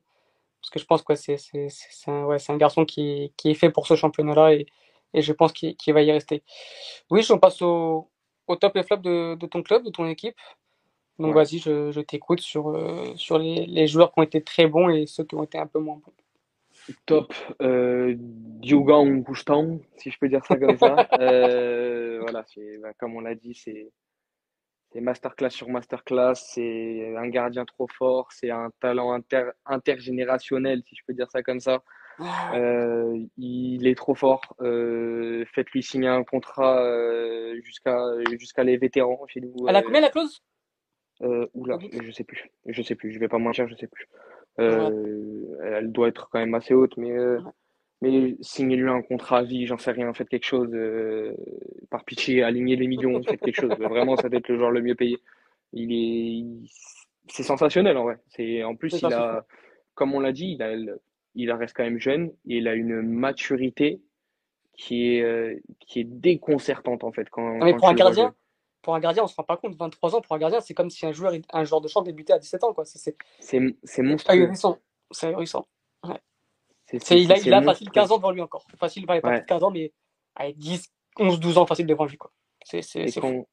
Parce que je pense que ouais, c'est c'est- un, ouais, c'est un garçon qui, qui est fait pour ce championnat-là, et, et je pense qu'il qu'il va y rester. Oui, on passe au, au top et flop de, de ton club, de ton équipe. Donc Ouais. vas-y, je, je t'écoute sur, euh, sur les, les joueurs qui ont été très bons et ceux qui ont été un peu moins bons. Top, euh, Diogo Coustan, si je peux dire ça comme ça. Euh, voilà, bah, comme on l'a dit, c'est, masterclass sur masterclass. C'est un gardien trop fort. C'est un talent inter, intergénérationnel, si je peux dire ça comme ça. Euh, il est trop fort. Euh, faites-lui signer un contrat euh, jusqu'à jusqu'à les vétérans chez nous. Elle a combien la clause? Euh, oula, je sais plus. Je sais plus. Je vais pas mentir, je sais plus. Ouais. Euh, elle doit être quand même assez haute, mais euh, Ouais. mais signez-lui un contrat à vie, j'en sais rien. Faites quelque chose. euh, par pitié, alignez les millions, faites quelque chose. Vraiment, ça doit être le joueur le mieux payé. Il est, c'est sensationnel en vrai. C'est, en plus, il a, comme on l'a dit, il a, il reste quand même jeune et il a une maturité qui est, euh, qui est déconcertante en fait quand, quand pour un gardien, pour un gardien, on se rend pas compte. 23 ans pour un gardien, c'est comme si un joueur, un joueur de champ débutait à 17 ans, quoi. C'est c'est C'est, c'est monstrueux. C'est ahurissant. Ouais. Il a, il a facile monstrueux. 15 ans devant lui encore. Facile, pas Ouais. de 15 ans, mais avec 10, 11, 12 ans facile devant lui, quoi. C'est, c'est, Et quand,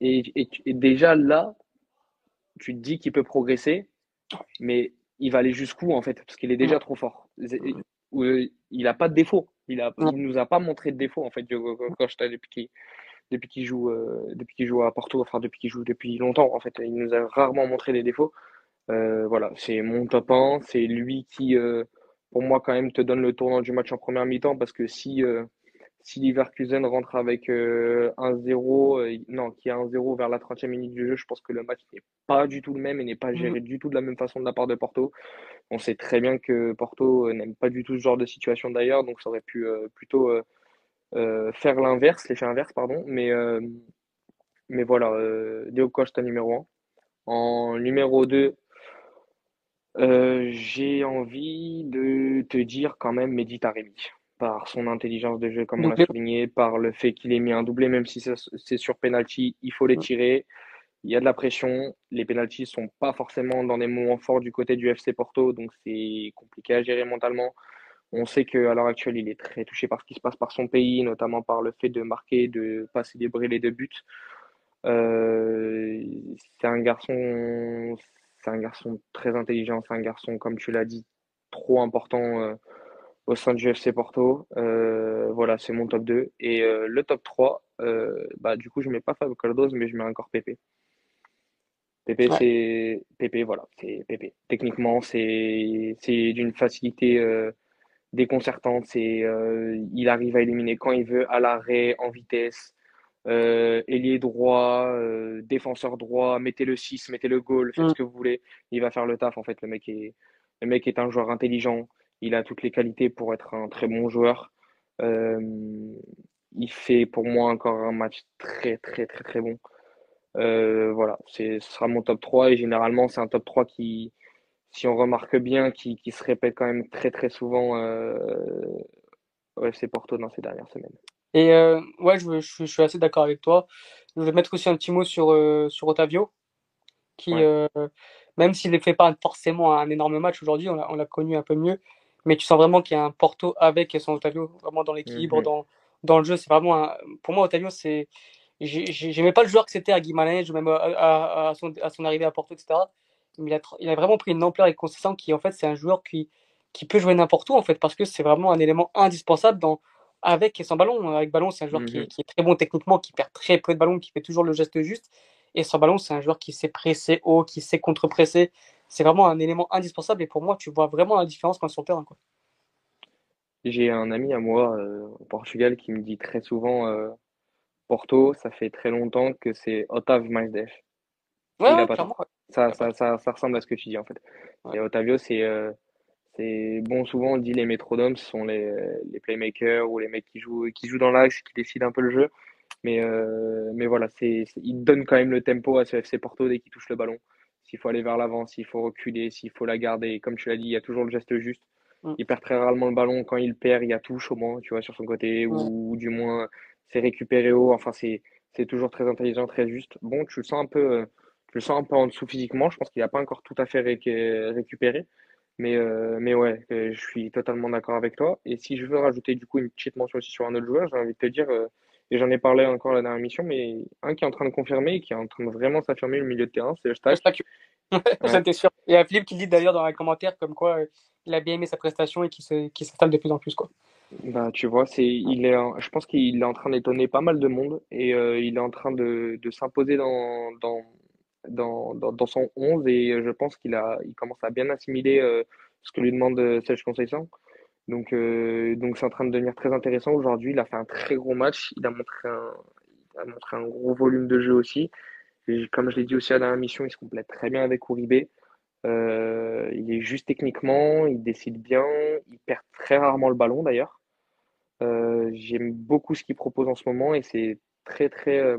et, et, et déjà là, tu te dis qu'il peut progresser, mais il va aller jusqu'où en fait, parce qu'il est déjà Ouais. trop fort. Euh, Il a pas de défaut. Il a, il nous a pas montré de défaut en fait, Diogo Costa depuis depuis qu'il joue, euh, depuis qu'il joue à Porto, enfin depuis qu'il joue depuis longtemps en fait. Il nous a rarement montré des défauts. Euh, voilà, c'est mon top 1, c'est lui qui, euh, pour moi quand même, te donne le tournant du match en première mi-temps, parce que si si Leverkusen rentre avec euh, 1-0, euh, non, qui a 1-0 vers la 30e minute du jeu, je pense que le match n'est pas du tout le même et n'est pas Mhm. géré du tout de la même façon de la part de Porto. On sait très bien que Porto n'aime pas du tout ce genre de situation d'ailleurs, donc ça aurait pu plutôt faire l'inverse, l'effet inverse, pardon. Mais, euh, mais voilà, euh, Diogo Costa numéro 1. En numéro 2, euh, j'ai envie de te dire quand même Mehdi Taremi, par son intelligence de jeu, comme on l'a souligné, par le fait qu'il ait mis un doublé, même si c'est sur penalty, il faut les tirer. Il y a de la pression. Les penalties sont pas forcément dans des moments forts du côté du FC Porto, donc c'est compliqué à gérer mentalement. On sait qu'à l'heure actuelle, il est très touché par ce qui se passe par son pays, notamment par le fait de marquer, de pas célébrer les deux buts. Euh, c'est un garçon, c'est un garçon très intelligent, c'est un garçon, comme tu l'as dit, trop important euh, au sein du FC Porto. Euh, voilà, c'est mon top 2. Et le top 3, euh, bah, du coup, je mets pas Fabio Cardoso, mais je mets encore Pépé. Pépé, Ouais. c'est Pépé, voilà, c'est Pépé. Techniquement, c'est c'est d'une facilité déconcertante. C'est euh, il arrive à éliminer quand il veut, à l'arrêt, en vitesse. Euh, ailier droit, euh, défenseur droit, mettez le 6, mettez le goal, faites Mm. ce que vous voulez. Il va faire le taf en fait. Le mec est le mec est un joueur intelligent. Il a toutes les qualités pour être un très bon joueur. Il fait pour moi encore un match très très très très bon. Voilà, c'est, ce sera mon top 3 et généralement c'est un top 3 qui, si on remarque bien, qui, qui se répète quand même très très souvent euh, au FC Porto dans ces dernières semaines. Et euh, ouais, je, je, je suis assez d'accord avec toi. Je vais mettre aussi un petit mot sur, euh, sur Otavio, qui, Ouais. euh, même s'il ne fait pas forcément un énorme match aujourd'hui, on l'a, on l'a connu un peu mieux, mais tu sens vraiment qu'il y a un Porto avec son Otavio, vraiment dans l'équilibre, Mhm. dans, dans le jeu. C'est vraiment un, pour moi, Otavio, c'est, j'ai- j'ai- j'aimais pas le joueur que c'était à Guimarães, ou même à, à, à son, à son arrivée à Porto, etc. Il a, tr- il a vraiment pris une ampleur et consistance qui, en fait, c'est un joueur qui, qui peut jouer n'importe où, en fait, parce que c'est vraiment un élément indispensable dans, avec et sans ballon. Avec ballon, c'est un joueur qui est, Mhm. qui est très bon techniquement, qui perd très peu de ballons, qui fait toujours le geste juste. Et sans ballon, c'est un joueur qui sait presser haut, qui sait contre-presser. C'est vraiment un élément indispensable. Et pour moi, tu vois vraiment la différence quand il est sur le terrain. Quoi. J'ai un ami à moi euh, au Portugal qui me dit très souvent euh, Porto, ça fait très longtemps que c'est Otávio mais Def. Ouais, ouais, Ça, Il a pas ça, ça, ça ressemble à ce que tu dis en fait. Ouais. Et Otavio, c'est euh, c'est bon souvent on dit les métronomes, ce sont les, les playmakers ou les mecs qui jouent qui jouent dans l'axe, qui décident un peu le jeu. Mais euh, mais voilà, c'est il donne quand même le tempo à ce FC Porto dès qu'il touche le ballon. S'il faut aller vers l'avant, s'il faut reculer, s'il faut la garder. Et comme tu l'as dit, il y a toujours le geste juste. Mm. Il perd très rarement le ballon. Quand il perd, il y a touche au moins, tu vois, sur son côté, Ouais. ou, ou du moins c'est récupéré haut. Enfin, c'est c'est toujours très intelligent, très juste. Bon, tu le sens un peu, euh, tu le sens un peu en dessous physiquement. Je pense qu'il n'a pas encore tout à fait réc- récupéré. Mais, euh, mais ouais, euh, je suis totalement d'accord avec toi. Et si je veux rajouter du coup une petite mention aussi sur un autre joueur, j'ai envie de te dire, euh, et j'en ai parlé encore la dernière émission, mais un qui est en train de confirmer et qui est en train de vraiment s'affirmer au milieu de terrain, c'est Eustache. t'es sûr. Il y a Philippe qui dit d'ailleurs dans les commentaires comme quoi euh, il a bien aimé sa prestation et qu'il s'installe de plus en plus. Quoi. Bah, tu vois, c'est, il est, je pense qu'il est en train d'étonner pas mal de monde et il est en train de, de s'imposer dans, dans, dans, dans, son 11 et euh, je pense qu'il a, il commence à bien assimiler euh, ce que lui demande euh, Serge Conceição. Donc, donc c'est en train de devenir très intéressant aujourd'hui. Il a fait un très gros match. Il a montré un, a montré un gros volume de jeu aussi. Comme je l'ai dit aussi à la dernière mission, il se complète très bien avec Uribe. Il est juste techniquement, il décide bien, il perd très rarement le ballon d'ailleurs. J'aime beaucoup ce qu'il propose en ce moment et c'est très très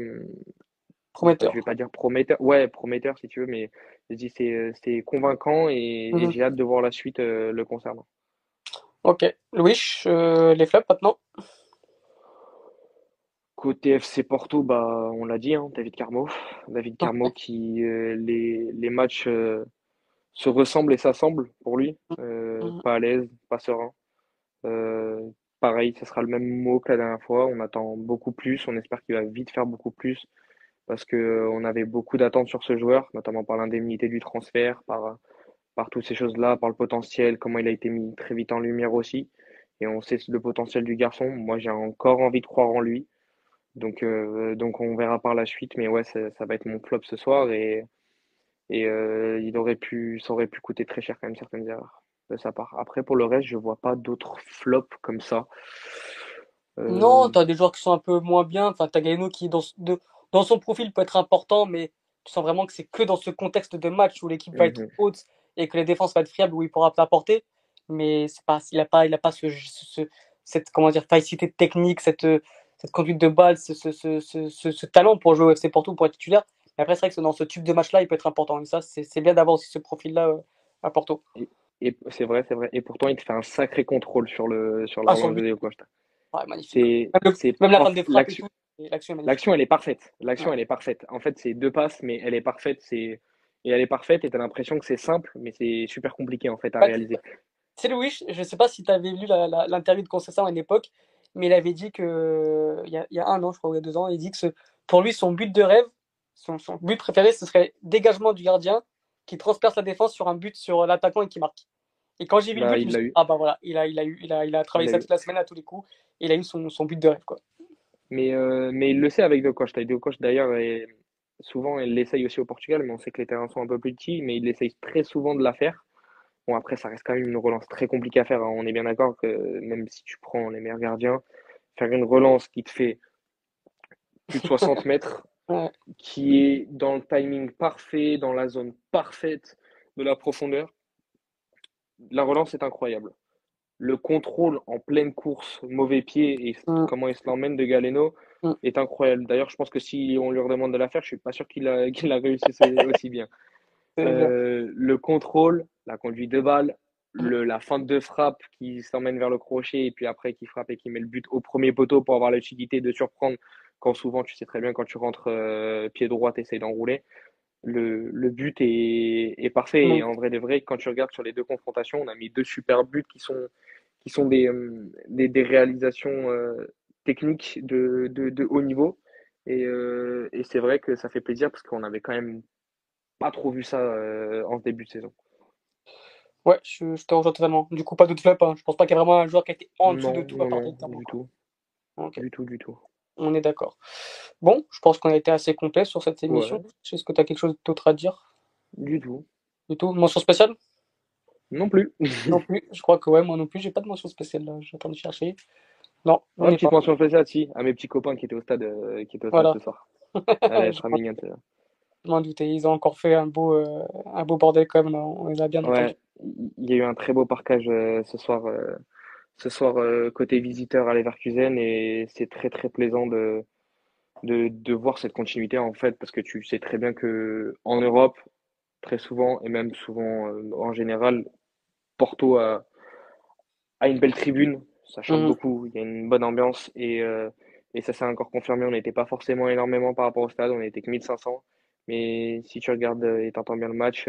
Prometteur. Je vais pas dire prometteur. Ouais, prometteur si tu veux, mais je dis c'est c'est convaincant et, et Mhm. j'ai hâte de voir la suite euh, le concernant. Ok. Louis, euh, les flops maintenant. Côté FC Porto, bah on l'a dit, hein, David Carmo. David Carmo qui euh, les les matchs euh, se ressemblent et s'assemblent pour lui. Euh, Mhm. pas à l'aise, pas serein. Euh, pareil, ce sera le même mot que la dernière fois. On attend beaucoup plus. On espère qu'il va vite faire beaucoup plus parce que euh, avait beaucoup d'attentes sur ce joueur, notamment par l'indemnité du transfert, par, par toutes ces choses-là, par le potentiel, comment il a été mis très vite en lumière aussi. Et on sait le potentiel du garçon. Moi, j'ai encore envie de croire en lui. Donc, euh, donc on verra par la suite. Mais ouais, ça, va être mon flop ce soir et, et euh, il aurait pu, ça aurait pu coûter très cher quand même certaines erreurs de sa part. Après, pour le reste, je vois pas d'autres flops comme ça. Non, Euh, t'as des joueurs qui sont un peu moins bien. Enfin, t'as Gaino qui, dans, dans son profil, peut être important, mais tu sens vraiment que c'est que dans ce contexte de match où l'équipe va être mhm. haute et que les défenses vont être fiables, où il pourra t'apporter. Mais c'est pas, il a pas, il a pas ce, ce- ce- cette, comment dire, technique, cette, cette conduite de balle, ce, ce, talent pour jouer au FC Porto, pour être titulaire. Mais après, c'est vrai que dans ce type de match-là, il peut être important. Et ça, c'est bien d'avoir aussi ce profil-là euh, à Porto. Et, et c'est vrai, c'est vrai. Et pourtant, il te fait un sacré contrôle sur le sur la Ah, de Diego Costa. ouais, magnifique. C'est Même, le- c'est même la fin des frappes l'action elle est parfaite. L'action Ouais. elle est parfaite. En fait, c'est deux passes, mais elle est parfaite. C'est et elle est parfaite. Et t'as l'impression que c'est simple, mais c'est super compliqué en fait à réaliser. C'est Louis, je ne sais pas si tu avais lu l'interview de Conceição à une époque, mais il avait dit que, il y a, il y a un an, je crois, ou il y a deux ans, il dit que ce- pour lui, son but de rêve, son, son but préféré, ce serait dégagement du gardien qui transperce la défense sur un but sur l'attaquant et qui marque. Et quand j'ai vu le Bah, but, je il me l'a suis dit, eu. ah bah voilà, il a, il a, eu, il a, il a travaillé Il ça toute la semaine à tous les coups, et il a eu son, son but de rêve, quoi. Mais euh, mais il le sait avec De Costa d'ailleurs souvent il l'essaye aussi au Portugal, mais on sait que les terrains sont un peu plus petits, mais il essaye très souvent de la faire. Bon, après, ça reste quand même une relance très compliquée à faire. hein. On est bien d'accord que même si tu prends les meilleurs gardiens, faire une relance qui te fait plus de 60 mètres, qui est dans le timing parfait, dans la zone parfaite de la profondeur, la relance est incroyable. Le contrôle en pleine course, mauvais pied et Mm, comment il se l'emmène de Galeno mm. est incroyable. D'ailleurs, je pense que si on lui redemande de la faire, je suis pas sûr qu'il a, qu'il a réussi aussi bien. Euh, le contrôle, la conduite de balle, le, la feinte de frappe qui s'emmène vers le crochet et puis après qui frappe et qui met le but au premier poteau pour avoir l'utilité de surprendre quand souvent tu sais très bien quand tu rentres euh, pied droit t'essayes d'enrouler. Le, le but est, est parfait et Mm. en vrai de vrai quand tu regardes sur les deux confrontations on a mis deux super buts qui sont qui sont des, euh, des, des réalisations euh, techniques de, de, de haut niveau et, euh, et c'est vrai que ça fait plaisir parce qu'on avait quand même pas trop vu ça euh, en début de saison. Ouais, je, je te rejoins totalement. Du coup, pas d'autres flops, hein. Je pense pas qu'il y a vraiment un joueur qui a été en dessous de Non, tout à non, part non, Carmo, du tout, du tout, du tout. On est d'accord. Bon, je pense qu'on a été assez complet sur cette émission. Ouais, Est-ce que tu as quelque chose d'autre à dire? du tout. Du tout? Mention spéciale? Non plus. Non plus. Je crois que ouais, moi non plus, j'ai pas de mention spéciale là. Train de chercher. Non, on n'est petite pas. mention spéciale, si, à mes petits copains qui étaient au stade, euh, qui étaient au stade Voilà. ce soir. Elle Je sera mignonne, je m'en doutais. Ils ont encore fait un beau, euh, un beau bordel quand même. là. On les a bien entendus. Il y a eu un très beau parcage euh, ce soir, euh, ce soir euh, côté visiteur à Leverkusen et c'est très très plaisant de, de, de voir cette continuité en fait parce que tu sais très bien que en Europe, très souvent et même souvent euh, en général, Porto a, a une belle tribune, ça chante Mhm. beaucoup, il y a une bonne ambiance et, euh, et ça s'est encore confirmé, on n'était pas forcément énormément par rapport au stade, on n'était que 1500, mais si tu regardes et t'entends bien le match,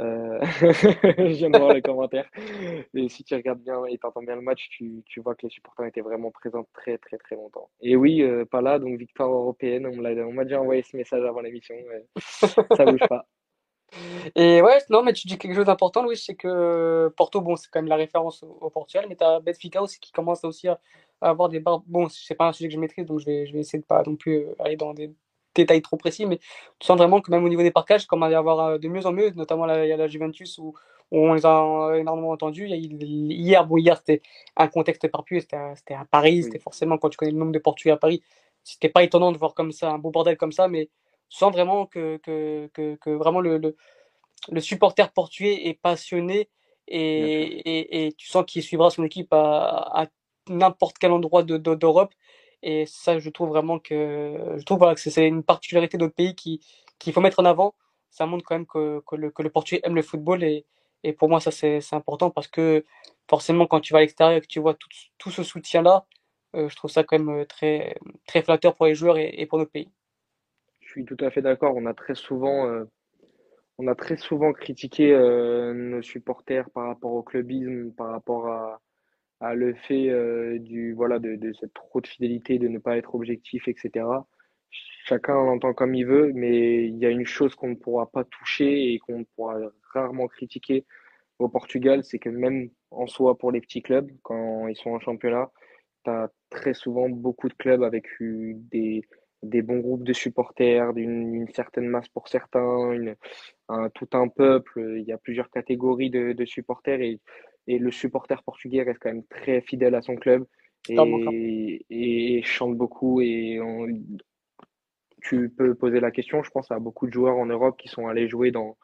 euh, voir les commentaires, mais si tu regardes bien et t'entends bien le match, tu, tu vois que les supporters étaient vraiment présents très très très longtemps. Et oui, euh, pas là, donc victoire européenne, on m'a déjà envoyé ce message avant l'émission, ça bouge pas. Et ouais, non, mais tu dis quelque chose d'important, Louis, c'est que Porto, bon, c'est quand même la référence au, Portugal, mais tu as Benfica aussi qui commence aussi à, à avoir des barres. Bon, c'est pas un sujet que je maîtrise, donc je vais, je vais essayer de pas non plus euh, aller dans des détails trop précis, mais tu sens vraiment que même au niveau des parcages, comme à y avoir euh, de mieux en mieux, notamment là, il y a la Juventus où, où on les a euh, énormément entendus. Il hier, bon, hier c'était un contexte éparpillé, c'était à, Paris, c'était forcément quand tu connais le nombre de Portugais à Paris, c'était pas étonnant de voir comme ça, un beau bordel comme ça, mais tu sens vraiment que, que, que, que vraiment le, le le supporter portugais est passionné et, et, et tu sens qu'il suivra son équipe à, à n'importe quel endroit de, de- d'Europe. Et ça, je trouve vraiment que, je trouve voilà, que c'est une particularité notre pays qu'il qui faut mettre en avant. Ça montre quand même que, que, le, que le Portugais aime le football et, et pour moi, ça, c'est important parce que forcément, quand tu vas à l'extérieur et que tu vois tout, tout ce soutien-là, euh, je trouve ça quand même très, très flatteur pour les joueurs et, pour notre pays. Je suis tout à fait d'accord. On a très souvent, euh, on a très souvent critiqué euh, nos supporters par rapport au clubisme, par rapport à, à le fait euh, du voilà de, de cette trop de fidélité, de ne pas être objectif, etc. Chacun l'entend comme il veut, mais il y a une chose qu'on ne pourra pas toucher et qu'on pourra rarement critiquer au Portugal, c'est que même en soi pour les petits clubs, quand ils sont en championnat, tu as très souvent beaucoup de clubs avec des, des bons groupes de supporters, d'une une certaine masse pour certains, un, tout un peuple. Il y a plusieurs catégories de, de supporters et, et le supporter portugais reste quand même très fidèle à son club et, et chante beaucoup. Et on, tu peux poser la question, je pense à beaucoup de joueurs en Europe qui sont allés jouer dans,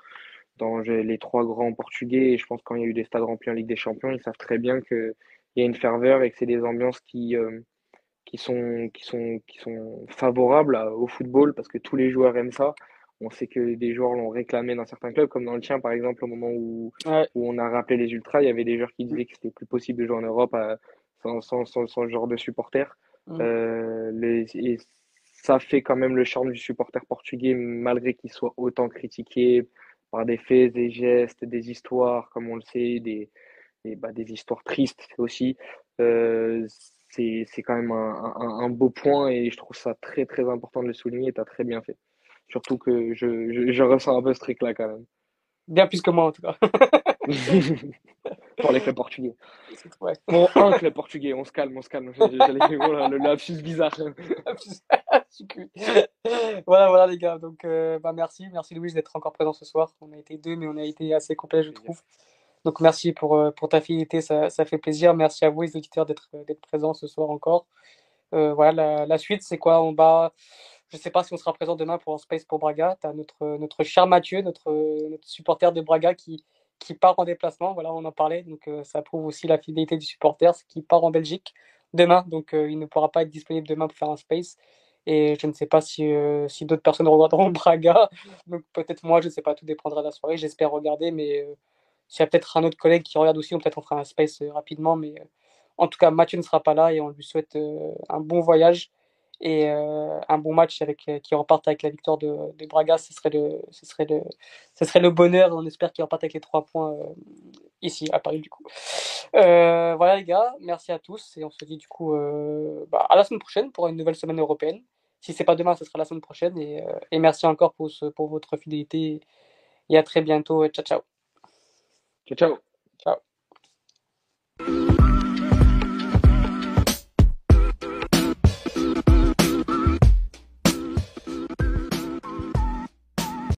dans les trois grands portugais. Et je pense quand il y a eu des stades remplis en Ligue des Champions, ils savent très bien qu'il y a une ferveur et que c'est des ambiances qui, euh, qui sont, qui sont, qui sont favorables au football parce que tous les joueurs aiment ça. On sait que des joueurs l'ont réclamé dans certains clubs, comme dans le tien, par exemple, au moment où, où on a rappelé les Ultras, il y avait des joueurs qui disaient que c'était plus possible de jouer en Europe à, sans, sans, genre de supporters. Mm. Euh, les, et ça fait quand même le charme du supporter portugais, malgré qu'il soit autant critiqué par des faits, des gestes, des histoires, comme on le sait, des, des, bah, des histoires tristes aussi. Euh, c'est quand même un, un, un, beau point et je trouve ça très très important de le souligner et tu as très bien fait. Surtout que je, je, je ressens un peu ce truc-là quand même. Bien plus que moi en tout cas. Pour les clubs portugais. Ouais. Bon, un club portugais, on se calme, on se calme. Voilà, le lapsus bizarre. voilà, voilà les gars. Donc, euh, bah, merci, merci Louis d'être encore présent ce soir. On a été deux, mais on a été assez complet, je trouve. Donc merci pour, euh, pour ta fidélité, ça, ça, fait plaisir. Merci à vous, les auditeurs, d'être présents ce soir encore. Euh, voilà, la, la suite, c'est quoi? On va, je ne sais pas si on sera présent demain pour un Space pour Braga. Tu as notre, notre cher Mathieu, notre, supporter de Braga qui, qui part en déplacement. Voilà, on en parlait. Donc euh, ça prouve aussi la fidélité du supporter, qui part en Belgique demain. Donc il ne pourra pas être disponible demain pour faire un Space. Et je ne sais pas si, si d'autres personnes regarderont Braga. Donc peut-être moi, je ne sais pas, tout dépendra de la soirée. J'espère regarder, mais s'il y a peut-être un autre collègue qui regarde aussi, on peut-être on fera un space euh, rapidement. Mais euh, en tout cas, Mathieu ne sera pas là et on lui souhaite euh, un bon voyage et un bon match avec qui reparte avec la victoire de, Braga. Ce serait le, ce serait le, ce serait le bonheur. On espère qu'il reparte avec les trois points ici à Paris du coup. voilà les gars, merci à tous et on se dit du coup bah, à la semaine prochaine pour une nouvelle semaine européenne. Si c'est pas demain, ce sera la semaine prochaine et, et merci encore pour, ce, pour votre fidélité et à très bientôt. Ciao ciao. Ciao, ciao.